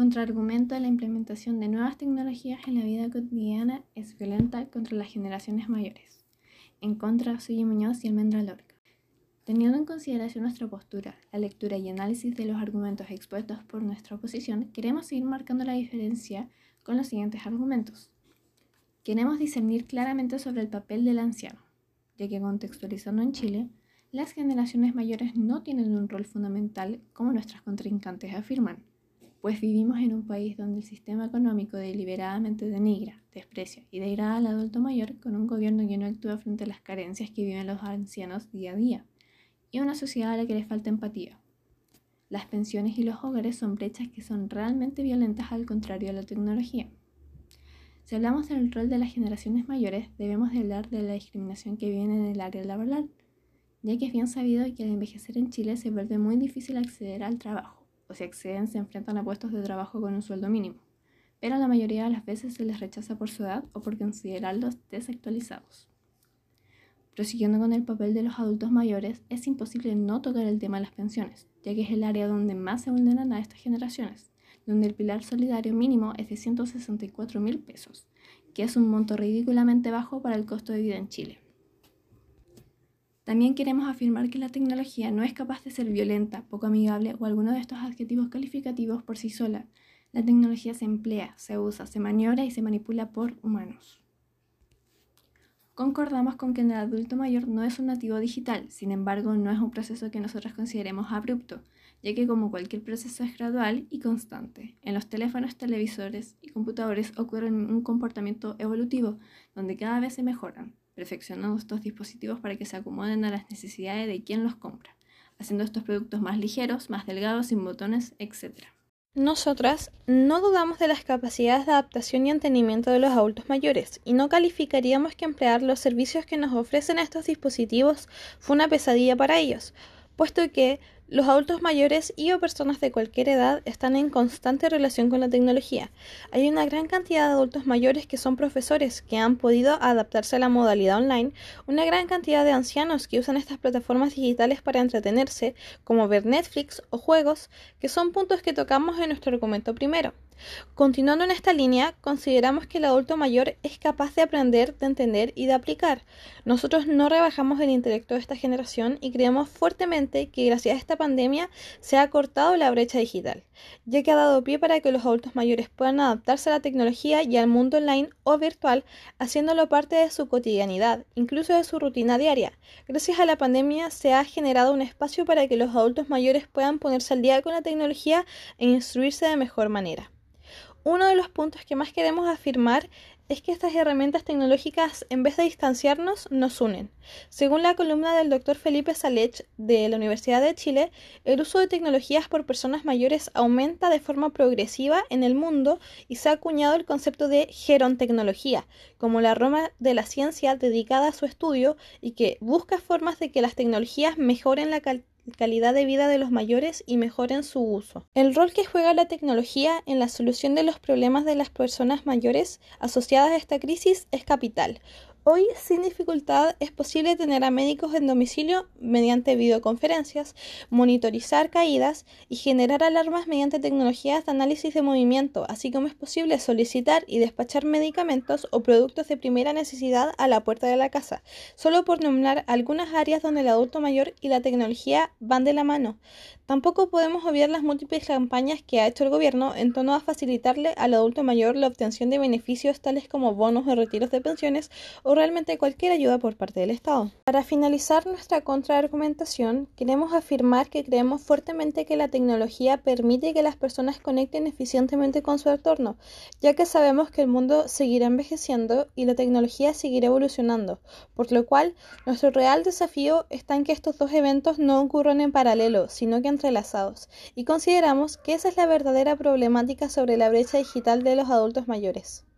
Contraargumento de la implementación de nuevas tecnologías en la vida cotidiana es violenta contra las generaciones mayores. En contra, soy Muñoz y Almendra Lorca. Teniendo en consideración nuestra postura, la lectura y análisis de los argumentos expuestos por nuestra oposición, queremos seguir marcando la diferencia con los siguientes argumentos. Queremos discernir claramente sobre el papel del anciano, ya que contextualizando en Chile, las generaciones mayores no tienen un rol fundamental como nuestras contrincantes afirman pues vivimos en un país donde el sistema económico deliberadamente denigra, desprecia y degrada al adulto mayor con un gobierno que no actúa frente a las carencias que viven los ancianos día a día, y una sociedad a la que le falta empatía. Las pensiones y los hogares son brechas que son realmente violentas al contrario de la tecnología. Si hablamos del rol de las generaciones mayores, debemos de hablar de la discriminación que viene en el área laboral, ya que es bien sabido que al envejecer en Chile se vuelve muy difícil acceder al trabajo o si acceden se enfrentan a puestos de trabajo con un sueldo mínimo, pero la mayoría de las veces se les rechaza por su edad o por considerarlos desactualizados. Prosiguiendo con el papel de los adultos mayores, es imposible no tocar el tema de las pensiones, ya que es el área donde más se vulneran a estas generaciones, donde el pilar solidario mínimo es de 164 mil pesos, que es un monto ridículamente bajo para el costo de vida en Chile. También queremos afirmar que la tecnología no es capaz de ser violenta, poco amigable o alguno de estos adjetivos calificativos por sí sola. La tecnología se emplea, se usa, se maniobra y se manipula por humanos. Concordamos con que el adulto mayor no es un nativo digital, sin embargo no es un proceso que nosotros consideremos abrupto, ya que como cualquier proceso es gradual y constante. En los teléfonos, televisores y computadores ocurre un comportamiento evolutivo, donde cada vez se mejoran, perfeccionando estos dispositivos para que se acomoden a las necesidades de quien los compra, haciendo estos productos más ligeros, más delgados, sin botones, etc. Nosotras no dudamos de las capacidades de adaptación y entendimiento de los adultos mayores y no calificaríamos que emplear los servicios que nos ofrecen estos dispositivos fue una pesadilla para ellos, puesto que los adultos mayores y o personas de cualquier edad están en constante relación con la tecnología. Hay una gran cantidad de adultos mayores que son profesores que han podido adaptarse a la modalidad online, una gran cantidad de ancianos que usan estas plataformas digitales para entretenerse, como ver Netflix o juegos, que son puntos que tocamos en nuestro argumento primero. Continuando en esta línea, consideramos que el adulto mayor es capaz de aprender, de entender y de aplicar. Nosotros no rebajamos el intelecto de esta generación y creemos fuertemente que gracias a esta pandemia se ha cortado la brecha digital, ya que ha dado pie para que los adultos mayores puedan adaptarse a la tecnología y al mundo online o virtual, haciéndolo parte de su cotidianidad, incluso de su rutina diaria. Gracias a la pandemia se ha generado un espacio para que los adultos mayores puedan ponerse al día con la tecnología e instruirse de mejor manera. Uno de los puntos que más queremos afirmar es que estas herramientas tecnológicas, en vez de distanciarnos, nos unen. Según la columna del doctor Felipe Salech de la Universidad de Chile, el uso de tecnologías por personas mayores aumenta de forma progresiva en el mundo y se ha acuñado el concepto de gerontecnología, como la rama de la ciencia dedicada a su estudio y que busca formas de que las tecnologías mejoren la calidad calidad de vida de los mayores y mejoren su uso. El rol que juega la tecnología en la solución de los problemas de las personas mayores asociadas a esta crisis es capital. Hoy, sin dificultad, es posible tener a médicos en domicilio mediante videoconferencias, monitorizar caídas y generar alarmas mediante tecnologías de análisis de movimiento, así como es posible solicitar y despachar medicamentos o productos de primera necesidad a la puerta de la casa, solo por nombrar algunas áreas donde el adulto mayor y la tecnología van de la mano. Tampoco podemos obviar las múltiples campañas que ha hecho el gobierno en torno a facilitarle al adulto mayor la obtención de beneficios tales como bonos o retiros de pensiones o realmente cualquier ayuda por parte del Estado. Para finalizar nuestra contraargumentación, queremos afirmar que creemos fuertemente que la tecnología permite que las personas conecten eficientemente con su entorno, ya que sabemos que el mundo seguirá envejeciendo y la tecnología seguirá evolucionando, por lo cual nuestro real desafío está en que estos dos eventos no ocurran en paralelo, sino que entrelazados, y consideramos que esa es la verdadera problemática sobre la brecha digital de los adultos mayores.